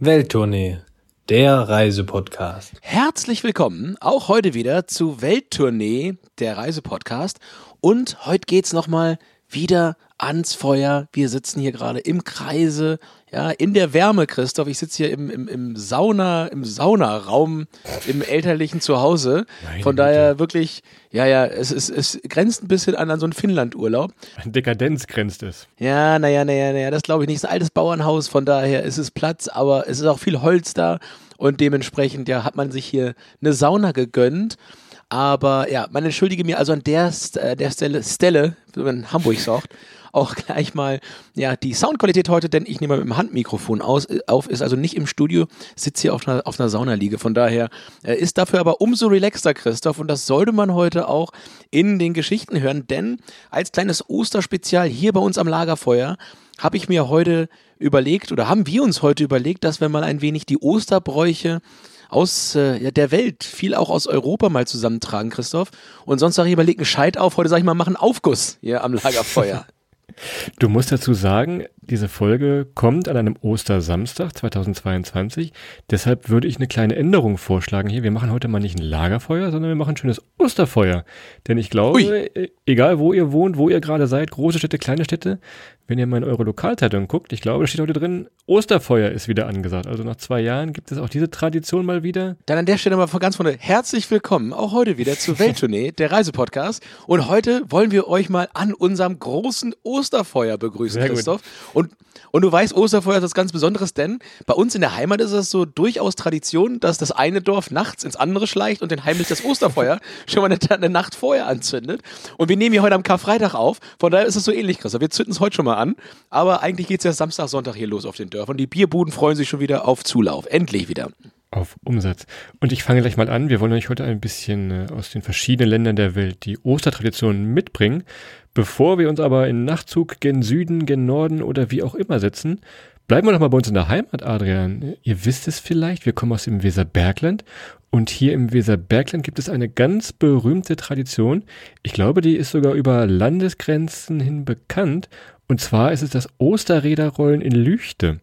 Welttournee, der Reisepodcast. Herzlich willkommen auch heute wieder zu Welttournee, der Reisepodcast. Und heute geht's nochmal wieder ans Feuer. Wir sitzen hier gerade im Kreise, ja, in der Wärme, Christoph. Ich sitze hier im, im, im Sauna, im Saunaraum im elterlichen Zuhause. Meine Von Güte. daher wirklich, ja, ja, es, es, es grenzt ein bisschen an, an so einen Finnland-Urlaub. An Dekadenz grenzt es. Ja, naja, naja, naja, das glaube ich nicht. Es ist ein altes Bauernhaus, von daher ist es Platz, aber es ist auch viel Holz da und dementsprechend, ja, hat man sich hier eine Sauna gegönnt. Aber ja, man entschuldige mir also an der, äh, der Stelle, Stelle, in Hamburg sagt, auch gleich mal ja die Soundqualität heute, denn ich nehme mit dem Handmikrofon aus, äh, auf, ist also nicht im Studio, sitze hier auf einer, auf einer Saunaliege. Von daher äh, ist dafür aber umso relaxter, Christoph, und das sollte man heute auch in den Geschichten hören, denn als kleines Osterspezial hier bei uns am Lagerfeuer habe ich mir heute überlegt oder haben wir uns heute überlegt, dass wir mal ein wenig die Osterbräuche aus äh, ja, der Welt, viel auch aus Europa mal zusammentragen, Christoph. Und sonst sage ich mal, leg einen Scheit auf. Heute sage ich mal, mach einen Aufguss hier am Lagerfeuer. Du musst dazu sagen, diese Folge kommt an einem Ostersamstag 2022. Deshalb würde ich eine kleine Änderung vorschlagen hier. Wir machen heute mal nicht ein Lagerfeuer, sondern wir machen ein schönes Osterfeuer. Denn ich glaube, Ui. äh, egal wo ihr wohnt, wo ihr gerade seid, große Städte, kleine Städte, wenn ihr mal in eure Lokalzeitung guckt, ich glaube, da steht heute drin, Osterfeuer ist wieder angesagt. Also nach zwei Jahren gibt es auch diese Tradition mal wieder. Dann an der Stelle mal von ganz vorne herzlich willkommen, auch heute wieder zur Welttournee, der Reisepodcast. Und heute wollen wir euch mal an unserem großen Osterfeuer begrüßen, Sehr gut. Und, und du weißt, Osterfeuer ist was ganz Besonderes, denn bei uns in der Heimat ist es so durchaus Tradition, dass das eine Dorf nachts ins andere schleicht und den heimlich das Osterfeuer schon mal eine, eine Nacht vorher anzündet. Und wir nehmen hier heute am Karfreitag auf, von daher ist es so ähnlich, Christoph. Wir zünden es heute schon mal an, aber eigentlich geht es ja Samstag, Sonntag hier los auf den Dörfern. Die Bierbuden freuen sich schon wieder auf Zulauf. Endlich wieder. Auf Umsatz. Und ich fange gleich mal an. Wir wollen euch heute ein bisschen äh, aus den verschiedenen Ländern der Welt die Ostertraditionen mitbringen. Bevor wir uns aber in Nachtzug gen Süden, gen Norden oder wie auch immer setzen, bleiben wir doch mal bei uns in der Heimat, Adrian. Ihr wisst es vielleicht, wir kommen aus dem Weserbergland und hier im Weserbergland gibt es eine ganz berühmte Tradition. Ich glaube, die ist sogar über Landesgrenzen hin bekannt. Und zwar ist es das Osterräderrollen in Lüchte.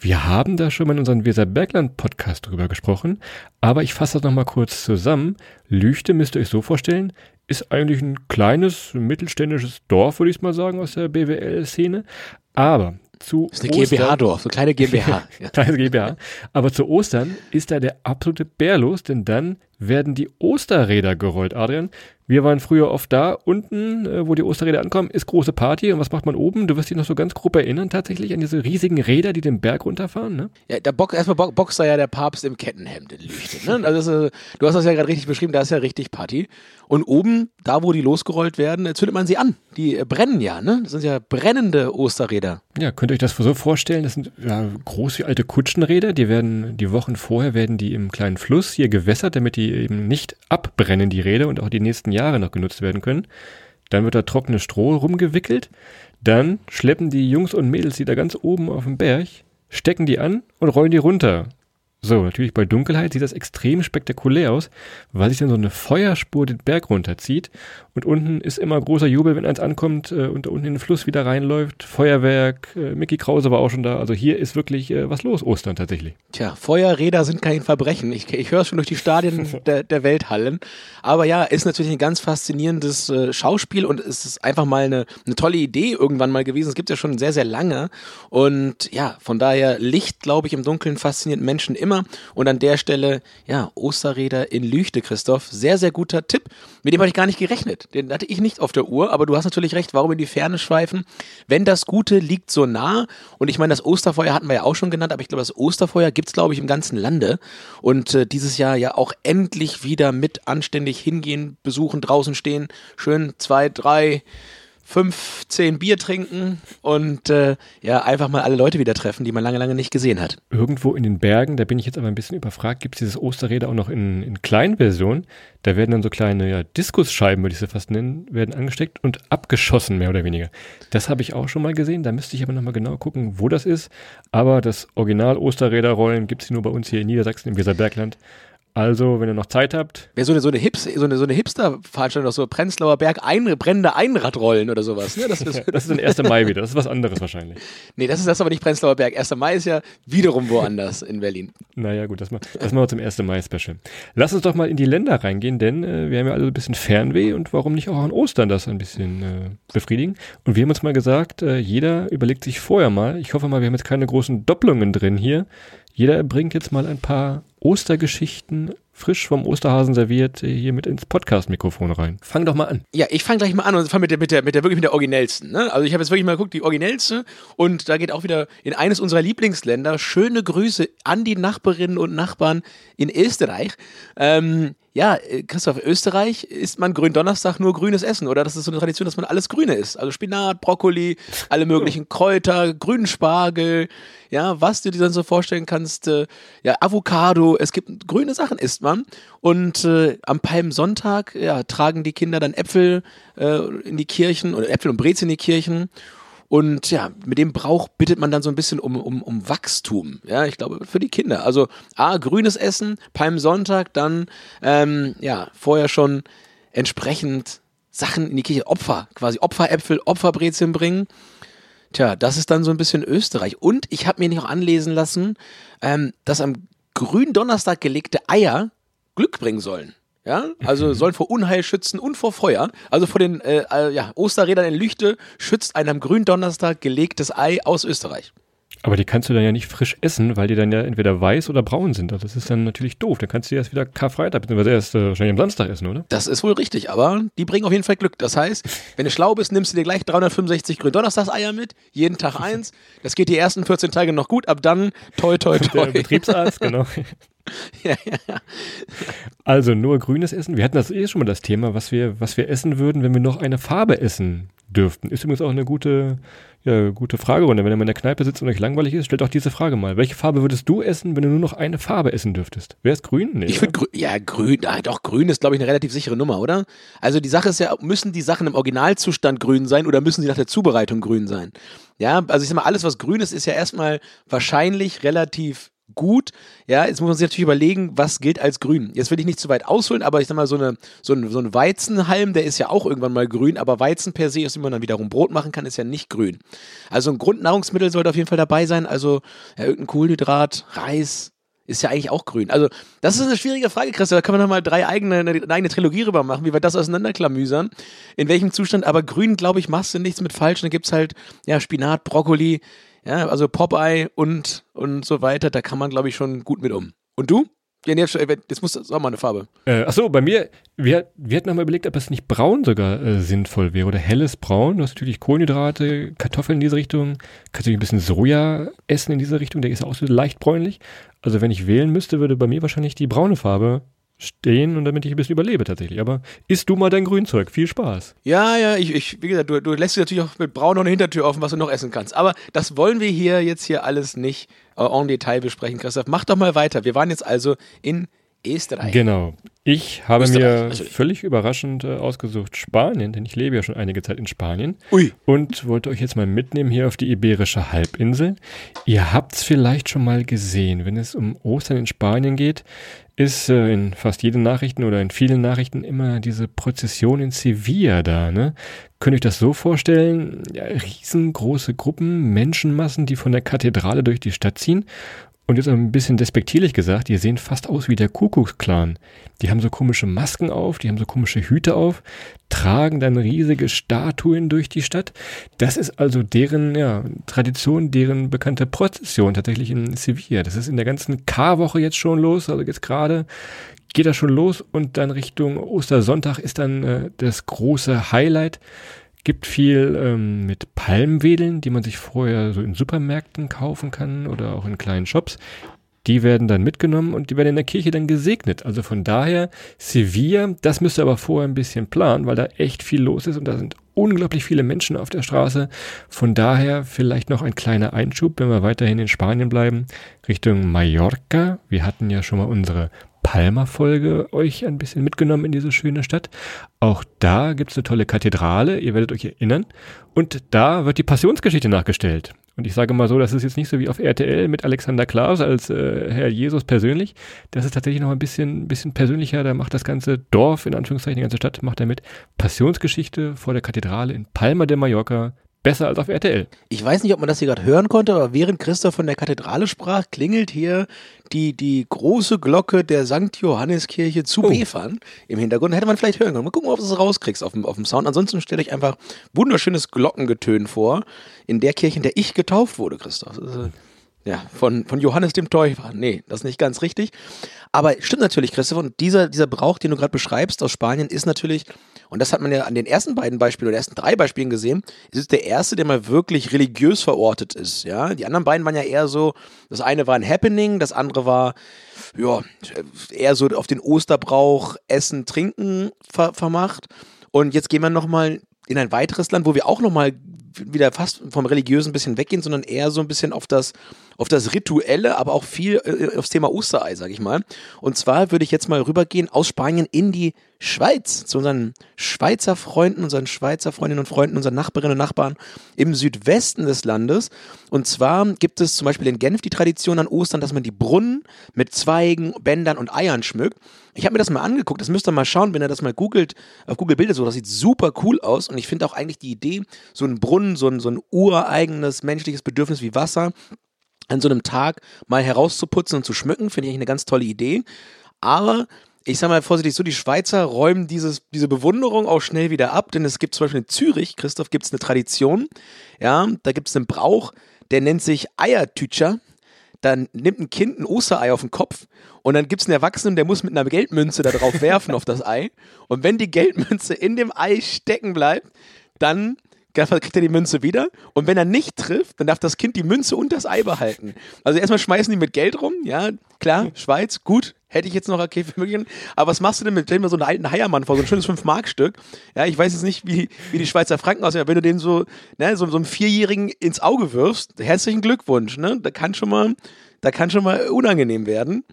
Wir haben da schon mal in unserem Weserbergland-Podcast drüber gesprochen, aber ich fasse das nochmal kurz zusammen. Lüchte müsst ihr euch so vorstellen, ist eigentlich ein kleines, mittelständisches Dorf, würde ich mal sagen, aus der BWL-Szene. Aber zu Das ist eine GmbH-Dorf, so eine kleine GmbH. Ja. Kleines GmbH. Aber zu Ostern ist da der absolute Bär los, denn dann werden die Osterräder gerollt, Adrian. Wir waren früher oft da. Unten, äh, wo die Osterräder ankommen, ist große Party. Und was macht man oben? Du wirst dich noch so ganz grob erinnern, tatsächlich an diese riesigen Räder, die den Berg runterfahren, ne? Ja, da box, erstmal bo boxt da ja der Papst im Kettenhemd in Lüchte. Ne? Also ist, äh, du hast das ja gerade richtig beschrieben, da ist ja richtig Party. Und oben, da wo die losgerollt werden, äh, zündet man sie an. Die äh, brennen ja, ne? Das sind ja brennende Osterräder. Ja, könnt ihr euch das so vorstellen? Das sind ja, groß wie alte Kutschenräder. Die werden, die Wochen vorher werden die im kleinen Fluss hier gewässert, damit die eben nicht abbrennen, die Räder, und auch die nächsten Jahre noch genutzt werden können. Dann wird da trockenes Stroh rumgewickelt. Dann schleppen die Jungs und Mädels die da ganz oben auf dem Berg, stecken die an und rollen die runter. So, natürlich bei Dunkelheit sieht das extrem spektakulär aus, weil sich dann so eine Feuerspur den Berg runterzieht und unten ist immer großer Jubel, wenn eins ankommt äh, und da unten in den Fluss wieder reinläuft. Feuerwerk, äh, Mickey Krause war auch schon da. Also hier ist wirklich äh, was los, Ostern tatsächlich. Tja, Feuerräder sind kein Verbrechen. Ich, ich höre es schon durch die Stadien der, der Welthallen. Aber ja, ist natürlich ein ganz faszinierendes äh, Schauspiel und es ist einfach mal eine, eine tolle Idee irgendwann mal gewesen. Es gibt ja schon sehr, sehr lange. Und ja, von daher Licht, glaube ich, im Dunkeln fasziniert Menschen immer. Und an der Stelle, ja, Osterräder in Lüchte, Christoph. Sehr, sehr guter Tipp. Mit dem hatte ich gar nicht gerechnet. Den hatte ich nicht auf der Uhr, aber du hast natürlich recht, warum in die Ferne schweifen? Wenn das Gute liegt so nah, und ich meine, das Osterfeuer hatten wir ja auch schon genannt, aber ich glaube, das Osterfeuer gibt's glaube ich, im ganzen Lande. Und äh, dieses Jahr ja auch endlich wieder mit anständig hingehen, besuchen, draußen stehen, schön zwei, drei, fünf, zehn Bier trinken und äh, ja, einfach mal alle Leute wieder treffen, die man lange, lange nicht gesehen hat. Irgendwo in den Bergen, da bin ich jetzt aber ein bisschen überfragt, gibt es dieses Osterräder auch noch in, in kleinen Versionen. Da werden dann so kleine ja, Diskusscheiben, würde ich sie fast nennen, werden angesteckt und abgeschossen, mehr oder weniger. Das habe ich auch schon mal gesehen. Da müsste ich aber nochmal genau gucken, wo das ist. Aber das Original Osterräderrollen gibt es nur bei uns hier in Niedersachsen im Weserbergland. Also, wenn ihr noch Zeit habt. Wäre so eine, so eine, Hips, so eine, so eine Hipster-Veranstaltung, doch so Prenzlauer Berg, ein, brennende Einradrollen oder sowas. Ne? Das, ist, das ist ein 1. Mai wieder, das ist was anderes wahrscheinlich. Nee, das ist das aber nicht Prenzlauer Berg. 1. Mai ist ja wiederum woanders in Berlin. Naja, gut, das, mal, das machen wir zum 1. Mai-Special. Lass uns doch mal in die Länder reingehen, denn äh, wir haben ja alle ein bisschen Fernweh und warum nicht auch an Ostern das ein bisschen äh, befriedigen? Und wir haben uns mal gesagt, äh, jeder überlegt sich vorher mal, ich hoffe mal, wir haben jetzt keine großen Doppelungen drin hier, jeder bringt jetzt mal ein paar Ostergeschichten frisch vom Osterhasen serviert äh, hier mit ins Podcast-Mikrofon rein. Fang doch mal an. Ja, ich fange gleich mal an und fange mit der, mit der, mit der wirklich mit der originellsten. Ne? Also ich habe jetzt wirklich mal geguckt, die originellste und da geht auch wieder in eines unserer Lieblingsländer. Schöne Grüße an die Nachbarinnen und Nachbarn in Österreich. Ähm, ja, äh, Christoph, Österreich isst man Gründonnerstag nur grünes Essen, oder? Das ist so eine Tradition, dass man alles Grüne isst. Also Spinat, Brokkoli, alle möglichen Kräuter, grünen Spargel, ja, was du dir dann so vorstellen kannst, äh, ja, Avocado, es gibt grüne Sachen isst man. Und äh, am Palmsonntag, ja, tragen die Kinder dann Äpfel äh, in die Kirchen oder Äpfel und Brezel in die Kirchen. Und ja, mit dem Brauch bittet man dann so ein bisschen um, um, um Wachstum. Ja, ich glaube, für die Kinder. Also A, grünes Essen, Palmsonntag, dann ähm, ja, vorher schon entsprechend Sachen in die Kirche, Opfer, quasi Opferäpfel, Opferbrezeln bringen. Tja, das ist dann so ein bisschen Österreich. Und ich habe mir nicht auch anlesen lassen, ähm, dass am Gründonnerstag gelegte Eier Glück bringen sollen. Ja, also mhm. sollen vor Unheil schützen und vor Feuer. Also vor den äh, äh, ja, Osterrädern in Lüchte schützt ein am Gründonnerstag gelegtes Ei aus Österreich. Aber die kannst du dann ja nicht frisch essen, weil die dann ja entweder weiß oder braun sind. Das ist dann natürlich doof. Dann kannst du die erst wieder Karfreitag, beziehungsweise erst äh, wahrscheinlich am Samstag essen, oder? Das ist wohl richtig, aber die bringen auf jeden Fall Glück. Das heißt, wenn du schlau bist, nimmst du dir gleich 365 Gründonnerstagseier mit, jeden Tag eins. Das geht die ersten 14 Tage noch gut, ab dann toi toi toi. Der Betriebsarzt, genau. ja, ja, ja. Also nur grünes Essen. Wir hatten das eh schon mal das Thema, was wir, was wir essen würden, wenn wir noch eine Farbe essen dürften. Ist übrigens auch eine gute, ja, gute Fragerunde. Wenn ihr mal in der Kneipe sitzt und euch langweilig ist, stellt auch diese Frage mal. Welche Farbe würdest du essen, wenn du nur noch eine Farbe essen dürftest? Wäre es grün? Nee, ich würde grün, ja, grün, ah, doch, grün ist, glaube ich, eine relativ sichere Nummer, oder? Also die Sache ist ja, müssen die Sachen im Originalzustand grün sein oder müssen sie nach der Zubereitung grün sein? Ja, also ich sag mal, alles, was grün ist, ist ja erstmal wahrscheinlich relativ gut. Ja, jetzt muss man sich natürlich überlegen, was gilt als grün. Jetzt will ich nicht zu weit ausholen, aber ich sag mal, so, eine, so, ein, so ein Weizenhalm, der ist ja auch irgendwann mal grün, aber Weizen per se, aus dem man dann wiederum Brot machen kann, ist ja nicht grün. Also ein Grundnahrungsmittel sollte auf jeden Fall dabei sein, also ja, irgendein Kohlenhydrat, Reis, ist ja eigentlich auch grün. Also, das ist eine schwierige Frage, Christa. Da kann man nochmal drei eigene, eine, eigene Trilogie rüber machen, wie wir das auseinanderklamüsern. In welchem Zustand, aber grün, glaube ich, machst du nichts mit falsch. Da gibt es halt, ja, Spinat, Brokkoli, ja, also Popeye und, und so weiter, da kann man, glaube ich, schon gut mit um. Und du? Ja, nee, jetzt muss das auch mal eine Farbe. Äh, achso, bei mir, wir, wir hatten nochmal überlegt, ob es nicht braun sogar äh, sinnvoll wäre oder helles Braun. Du hast natürlich Kohlenhydrate, Kartoffeln in diese Richtung, kannst du ein bisschen Soja essen in diese Richtung, der ist auch so leicht bräunlich. Also wenn ich wählen müsste, würde bei mir wahrscheinlich die braune Farbe stehen und damit ich ein bisschen überlebe tatsächlich. Aber isst du mal dein Grünzeug. Viel Spaß. Ja, ja, ich, ich wie gesagt, du, du lässt dich natürlich auch mit Braun noch eine Hintertür offen, was du noch essen kannst. Aber das wollen wir hier jetzt hier alles nicht äh, en Detail besprechen, Christoph. Mach doch mal weiter. Wir waren jetzt also in Österreich. Genau. Ich habe mir natürlich. völlig überraschend äh, ausgesucht Spanien, denn ich lebe ja schon einige Zeit in Spanien. Ui. Und wollte euch jetzt mal mitnehmen hier auf die Iberische Halbinsel. Ihr habt es vielleicht schon mal gesehen, wenn es um Ostern in Spanien geht, ist äh, in fast jeden Nachrichten oder in vielen Nachrichten immer diese Prozession in Sevilla da. Ne? Könnt ihr euch das so vorstellen? Ja, riesengroße Gruppen, Menschenmassen, die von der Kathedrale durch die Stadt ziehen und jetzt ein bisschen despektierlich gesagt, die sehen fast aus wie der Kuckucksklan. Die haben so komische Masken auf, die haben so komische Hüte auf, tragen dann riesige Statuen durch die Stadt. Das ist also deren ja, Tradition, deren bekannte Prozession tatsächlich in Sevilla. Das ist in der ganzen Karwoche jetzt schon los, also jetzt gerade geht das schon los und dann Richtung Ostersonntag ist dann äh, das große Highlight. Gibt viel ähm, mit Palmwedeln, die man sich vorher so in Supermärkten kaufen kann oder auch in kleinen Shops. Die werden dann mitgenommen und die werden in der Kirche dann gesegnet. Also von daher, Sevilla, das müsst ihr aber vorher ein bisschen planen, weil da echt viel los ist und da sind unglaublich viele Menschen auf der Straße. Von daher vielleicht noch ein kleiner Einschub, wenn wir weiterhin in Spanien bleiben, Richtung Mallorca. Wir hatten ja schon mal unsere Palma-Folge euch ein bisschen mitgenommen in diese schöne Stadt. Auch da gibt es eine tolle Kathedrale, ihr werdet euch erinnern. Und da wird die Passionsgeschichte nachgestellt. Und ich sage mal so, das ist jetzt nicht so wie auf RTL mit Alexander Klaas als äh, Herr Jesus persönlich. Das ist tatsächlich noch ein bisschen, bisschen persönlicher. Da macht das ganze Dorf, in Anführungszeichen, die ganze Stadt, macht damit Passionsgeschichte vor der Kathedrale in Palma de Mallorca besser als auf RTL. Ich weiß nicht, ob man das hier gerade hören konnte, aber während Christoph von der Kathedrale sprach, klingelt hier die, die große Glocke der St. Johanneskirche zu Oh. Befern im Hintergrund. Hätte man vielleicht hören können. Mal gucken, ob du es rauskriegst auf dem, auf dem Sound. Ansonsten stelle ich einfach wunderschönes Glockengetön vor, in der Kirche, in der ich getauft wurde, Christoph. Das ist, äh, Ja, von, von Johannes dem Täufer. Nee, das ist nicht ganz richtig. Aber stimmt natürlich, Christoph, und dieser, dieser Brauch, den du gerade beschreibst aus Spanien, ist natürlich, und das hat man ja an den ersten beiden Beispielen oder ersten drei Beispielen gesehen, es ist der erste, der mal wirklich religiös verortet ist. Ja, die anderen beiden waren ja eher so, das eine war ein Happening, das andere war, ja, eher so auf den Osterbrauch Essen, Trinken ver vermacht. Und jetzt gehen wir nochmal in ein weiteres Land, wo wir auch nochmal wieder fast vom Religiösen ein bisschen weggehen, sondern eher so ein bisschen auf das, auf das Rituelle, aber auch viel äh, aufs Thema Osterei, sag ich mal. Und zwar würde ich jetzt mal rübergehen aus Spanien in die Schweiz, zu unseren Schweizer Freunden, unseren Schweizer Freundinnen und Freunden, unseren Nachbarinnen und Nachbarn im Südwesten des Landes. Und zwar gibt es zum Beispiel in Genf die Tradition an Ostern, dass man die Brunnen mit Zweigen, Bändern und Eiern schmückt. Ich habe mir das mal angeguckt, das müsst ihr mal schauen, wenn ihr das mal googelt, auf Google Bilder so, das sieht super cool aus und ich finde auch eigentlich die Idee, so ein Brunnen, so ein, so ein ureigenes menschliches Bedürfnis wie Wasser an so einem Tag mal herauszuputzen und zu schmücken, finde ich eigentlich eine ganz tolle Idee. Aber ich sag mal vorsichtig so, die Schweizer räumen dieses, diese Bewunderung auch schnell wieder ab, denn es gibt zum Beispiel in Zürich, Christoph, gibt es eine Tradition, ja, da gibt es einen Brauch, der nennt sich Eiertütscher. Dann nimmt ein Kind ein Osterei auf den Kopf und dann gibt es einen Erwachsenen, der muss mit einer Geldmünze da drauf werfen auf das Ei. Und wenn die Geldmünze in dem Ei stecken bleibt, dann kriegt er die Münze wieder. Und wenn er nicht trifft, dann darf das Kind die Münze und das Ei behalten. Also erstmal schmeißen die mit Geld rum, ja, klar, Schweiz, gut, hätte ich jetzt noch okay für möglichen. Aber was machst du denn mit, stell dir mal so einen alten Heiermann vor, so ein schönes 5-Mark-Stück. Ja, ich weiß jetzt nicht, wie, wie die Schweizer Franken aussehen, aber wenn du den so, ne, so, so einem Vierjährigen ins Auge wirfst, herzlichen Glückwunsch, ne, da kann schon mal, da kann schon mal unangenehm werden.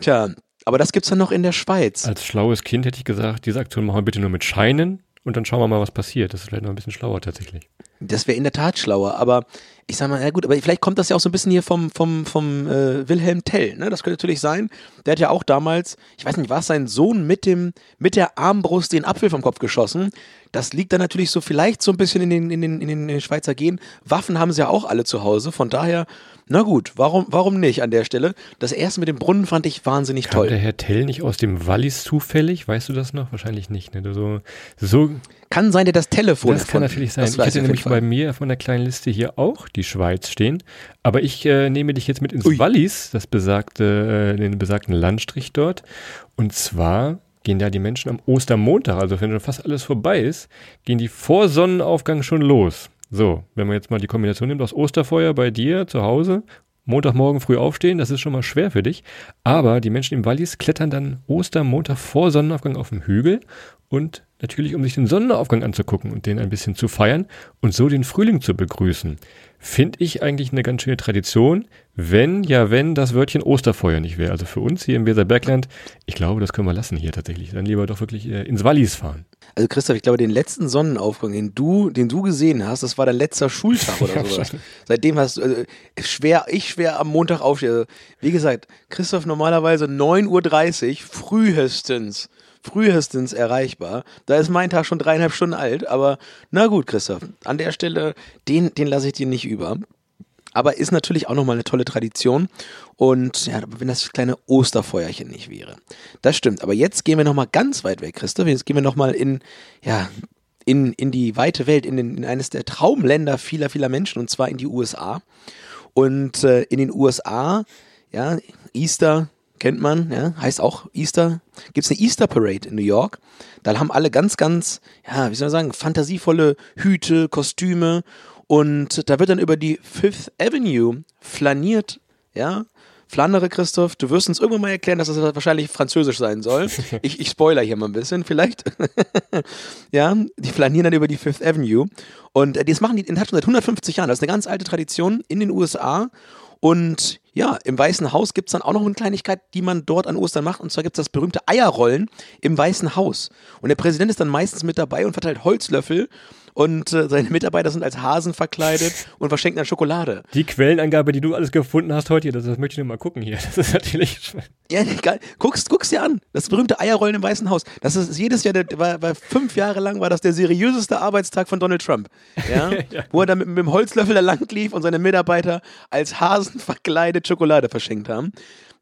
Tja, aber das gibt's dann noch in der Schweiz. Als schlaues Kind hätte ich gesagt, diese Aktion machen wir bitte nur mit Scheinen und dann schauen wir mal, was passiert. Das ist vielleicht noch ein bisschen schlauer tatsächlich. Das wäre in der Tat schlauer, aber ich sag mal, ja gut, aber vielleicht kommt das ja auch so ein bisschen hier vom, vom, vom äh, Wilhelm Tell, ne? Das könnte natürlich sein. Der hat ja auch damals, ich weiß nicht, war es sein Sohn mit dem, mit der Armbrust den Apfel vom Kopf geschossen. Das liegt dann natürlich so vielleicht so ein bisschen in den, in den, in den Schweizer Gen. Waffen haben sie ja auch alle zu Hause, von daher, na gut, warum, warum nicht an der Stelle? Das erste mit dem Brunnen fand ich wahnsinnig Kam toll. der Herr Tell nicht aus dem Wallis zufällig? Weißt du das noch? Wahrscheinlich nicht. Ne? So, so Kann sein, der das Telefon das kann natürlich sein. Das Ich jeden nämlich bei mir auf meiner kleinen Liste hier auch die Schweiz stehen. Aber ich äh, nehme dich jetzt mit ins Ui. Wallis, das besagte, äh, den besagten Landstrich dort. Und zwar gehen da die Menschen am Ostermontag, also wenn schon fast alles vorbei ist, gehen die vor Sonnenaufgang schon los. So, wenn man jetzt mal die Kombination nimmt aus Osterfeuer bei dir zu Hause, Montagmorgen früh aufstehen, das ist schon mal schwer für dich. Aber die Menschen im Wallis klettern dann Ostermontag vor Sonnenaufgang auf dem Hügel und natürlich, um sich den Sonnenaufgang anzugucken und den ein bisschen zu feiern und so den Frühling zu begrüßen. Finde ich eigentlich eine ganz schöne Tradition, wenn, ja, wenn das Wörtchen Osterfeuer nicht wäre. Also für uns hier im Weserbergland, ich glaube, das können wir lassen hier tatsächlich. Dann lieber doch wirklich äh, ins Wallis fahren. Also Christoph, ich glaube, den letzten Sonnenaufgang, den du, den du gesehen hast, das war dein letzter Schultag oder sowas. Seitdem hast du also, schwer, ich schwer am Montag aufstehe. Also, wie gesagt, Christoph normalerweise 9.30 Uhr, frühestens, frühestens erreichbar. Da ist mein Tag schon dreieinhalb Stunden alt, aber na gut, Christoph, an der Stelle, den, den lasse ich dir nicht über. Aber ist natürlich auch nochmal eine tolle Tradition. Und ja, wenn das kleine Osterfeuerchen nicht wäre. Das stimmt. Aber jetzt gehen wir nochmal ganz weit weg, Christoph. Jetzt gehen wir nochmal in, ja, in, in die weite Welt, in, den, in eines der Traumländer vieler, vieler Menschen, und zwar in die USA. Und äh, in den USA, ja, Easter kennt man, ja, heißt auch Easter. Gibt es eine Easter Parade in New York. Da haben alle ganz, ganz, ja, wie soll man sagen, fantasievolle Hüte, Kostüme. Und da wird dann über die Fifth Avenue flaniert, ja. Flandere, Christoph, du wirst uns irgendwann mal erklären, dass das wahrscheinlich französisch sein soll. Ich, ich spoiler hier mal ein bisschen, vielleicht. ja, die flanieren dann über die Fifth Avenue. Und äh, das machen die in schon seit 150 Jahren. Das ist eine ganz alte Tradition in den USA. Und ja, im Weißen Haus gibt es dann auch noch eine Kleinigkeit, die man dort an Ostern macht. Und zwar gibt es das berühmte Eierrollen im Weißen Haus. Und der Präsident ist dann meistens mit dabei und verteilt Holzlöffel und äh, seine Mitarbeiter sind als Hasen verkleidet und verschenken dann Schokolade. Die Quellenangabe, die du alles gefunden hast heute, das, das möchte ich nur mal gucken hier. Das ist natürlich. Ja, geil. Guckst, guckst dir an. Das berühmte Eierrollen im Weißen Haus. Das ist jedes Jahr, der, war, war fünf Jahre lang war das der seriöseste Arbeitstag von Donald Trump. Ja? ja. Wo er dann mit, mit dem Holzlöffel da lang lief und seine Mitarbeiter als Hasen verkleidet Schokolade verschenkt haben.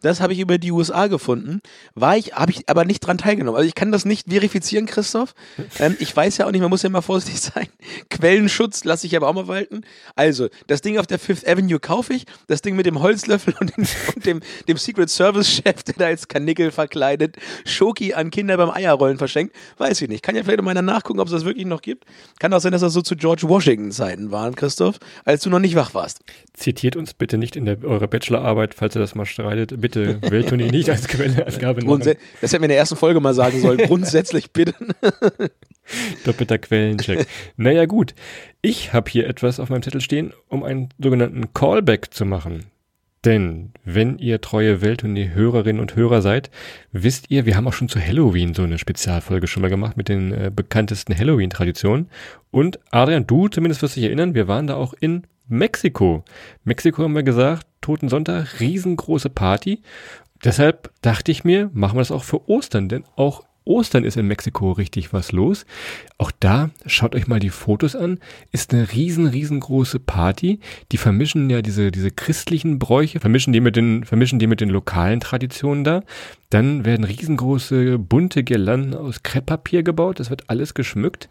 Das habe ich über die USA gefunden. War ich, habe ich aber nicht dran teilgenommen. Also ich kann das nicht verifizieren, Christoph. Ähm, ich weiß ja auch nicht, man muss ja immer vorsichtig sein. Quellenschutz lasse ich aber auch mal walten. Also, das Ding auf der Fifth Avenue kaufe ich. Das Ding mit dem Holzlöffel und, den, und dem, dem Secret Service Chef, der da als Kanickel verkleidet Schoki an Kinder beim Eierrollen verschenkt. Weiß ich nicht. Kann ja vielleicht mal nachgucken, ob es das wirklich noch gibt. Kann auch sein, dass das so zu George Washington Zeiten waren, Christoph, als du noch nicht wach warst. Zitiert uns bitte nicht in der, eurer Bachelorarbeit, falls ihr das mal streitet. Bitte bitte Welttournee nicht als Quellenangabe machen. Das hätten wir in der ersten Folge mal sagen sollen. Grundsätzlich bitte. Doppelter Quellencheck. Naja, gut. Ich habe hier etwas auf meinem Zettel stehen, um einen sogenannten Callback zu machen. Denn wenn ihr treue Welttournee-Hörerinnen und Hörer seid, wisst ihr, wir haben auch schon zu Halloween so eine Spezialfolge schon mal gemacht mit den äh, bekanntesten Halloween-Traditionen. Und Adrian, du zumindest wirst dich erinnern, wir waren da auch in Mexiko. Mexiko haben wir gesagt, Toten Sonntag, riesengroße Party. Deshalb dachte ich mir, machen wir das auch für Ostern, denn auch Ostern ist in Mexiko richtig was los. Auch da, schaut euch mal die Fotos an, ist eine riesen, riesengroße Party. Die vermischen ja diese, diese christlichen Bräuche, vermischen die mit den, vermischen die mit den lokalen Traditionen da. Dann werden riesengroße, bunte Girlanden aus Krepppapier gebaut. Das wird alles geschmückt.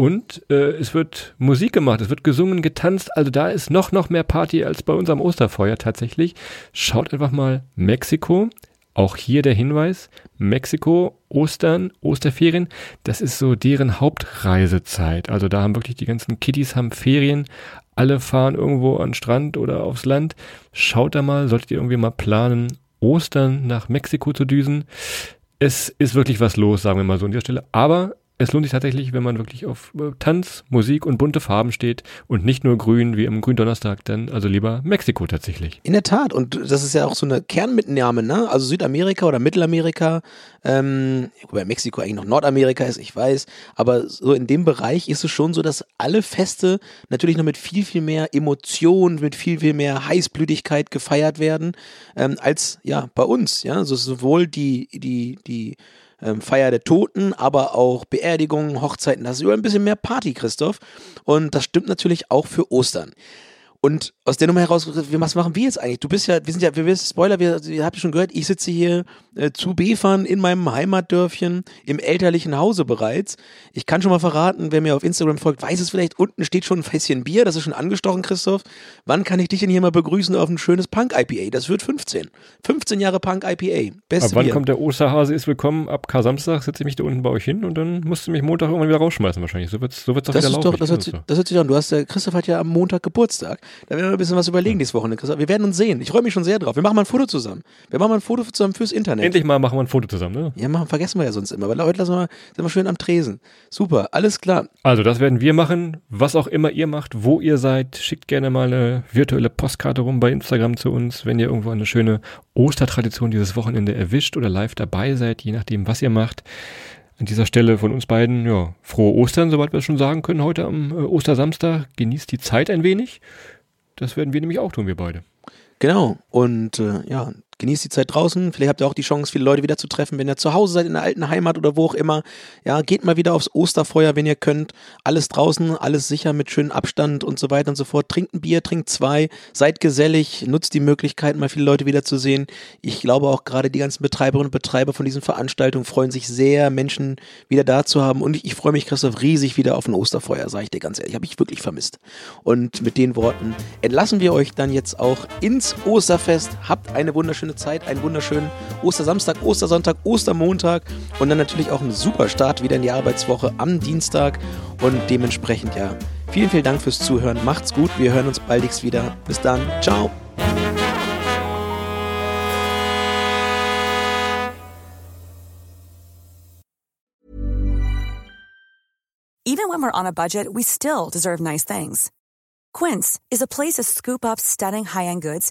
Und äh, es wird Musik gemacht, es wird gesungen, getanzt. Also da ist noch, noch mehr Party als bei unserem Osterfeuer tatsächlich. Schaut einfach mal Mexiko. Auch hier der Hinweis, Mexiko, Ostern, Osterferien, das ist so deren Hauptreisezeit. Also da haben wirklich die ganzen Kiddies haben Ferien, alle fahren irgendwo an Strand oder aufs Land. Schaut da mal, solltet ihr irgendwie mal planen, Ostern nach Mexiko zu düsen. Es ist wirklich was los, sagen wir mal so an der Stelle. Aber es lohnt sich tatsächlich, wenn man wirklich auf äh, Tanz, Musik und bunte Farben steht und nicht nur grün wie im Gründonnerstag, dann also lieber Mexiko tatsächlich. In der Tat, und das ist ja auch so eine Kernmitnahme, ne? Also Südamerika oder Mittelamerika, ähm, wobei Mexiko eigentlich noch Nordamerika ist, ich weiß, aber so in dem Bereich ist es schon so, dass alle Feste natürlich noch mit viel, viel mehr Emotion, mit viel, viel mehr Heißblütigkeit gefeiert werden, ähm, als ja bei uns, ja. Also sowohl die, die, die ähm, Feier der Toten, aber auch Beerdigungen, Hochzeiten. Das ist überall ein bisschen mehr Party, Christoph. Und das stimmt natürlich auch für Ostern. Und aus der Nummer heraus, was machen wir jetzt eigentlich? Du bist ja, wir sind ja, wir wissen, Spoiler, wir, ihr habt schon gehört, ich sitze hier äh, zu Befern in meinem Heimatdörfchen im elterlichen Hause bereits. Ich kann schon mal verraten, wer mir auf Instagram folgt, weiß es vielleicht, unten steht schon ein Fässchen Bier, das ist schon angestochen, Christoph. Wann kann ich dich denn hier mal begrüßen auf ein schönes Punk-IPA? Das wird 15. 15 Jahre Punk-IPA. Beste Ab wann Bier. kommt der Osterhase ist willkommen? Ab Kar-Samstag setze ich mich da unten bei euch hin und dann musst du mich Montag irgendwann wieder rausschmeißen wahrscheinlich. So wird es so wird's doch das wieder laufen. Doch, das, hört sich, das hört sich an. Du hast, der Christoph hat ja am Montag Geburtstag. Da werden wir ein bisschen was überlegen dieses Wochenende. Wir werden uns sehen. Ich freue mich schon sehr drauf. Wir machen mal ein Foto zusammen. Wir machen mal ein Foto zusammen fürs Internet. Endlich mal machen wir ein Foto zusammen, ne? Ja, machen, vergessen wir ja sonst immer. Weil heute lassen wir, sind wir schön am Tresen. Super, alles klar. Also, das werden wir machen. Was auch immer ihr macht, wo ihr seid, schickt gerne mal eine virtuelle Postkarte rum bei Instagram zu uns, wenn ihr irgendwo eine schöne Ostertradition dieses Wochenende erwischt oder live dabei seid, je nachdem, was ihr macht. An dieser Stelle von uns beiden, ja, frohe Ostern, soweit wir es schon sagen können, heute am äh, Ostersamstag. Genießt die Zeit ein wenig. Das werden wir nämlich auch tun, wir beide. Genau. Und äh, ja, genießt die Zeit draußen. Vielleicht habt ihr auch die Chance, viele Leute wieder zu treffen, wenn ihr zu Hause seid, in der alten Heimat oder wo auch immer. Ja, geht mal wieder aufs Osterfeuer, wenn ihr könnt. Alles draußen, alles sicher mit schönem Abstand und so weiter und so fort. Trinkt ein Bier, trinkt zwei, seid gesellig, nutzt die Möglichkeit, mal viele Leute wiederzusehen. Ich glaube auch gerade die ganzen Betreiberinnen und Betreiber von diesen Veranstaltungen freuen sich sehr, Menschen wieder da zu haben. Und ich, ich freue mich, Christoph, riesig wieder auf ein Osterfeuer, sage ich dir ganz ehrlich. Habe ich wirklich vermisst. Und mit den Worten entlassen wir euch dann jetzt auch ins Osterfest. Habt eine wunderschöne wunderschöne Zeit, einen wunderschönen Ostersamstag, Ostersonntag, Ostermontag und dann natürlich auch einen super Start wieder in die Arbeitswoche am Dienstag und dementsprechend ja. Vielen, vielen Dank fürs Zuhören. Macht's gut. Wir hören uns baldigst wieder. Bis dann. Ciao. Even when we're on a budget, we still deserve nice things. Quince is a place to scoop up stunning high-end goods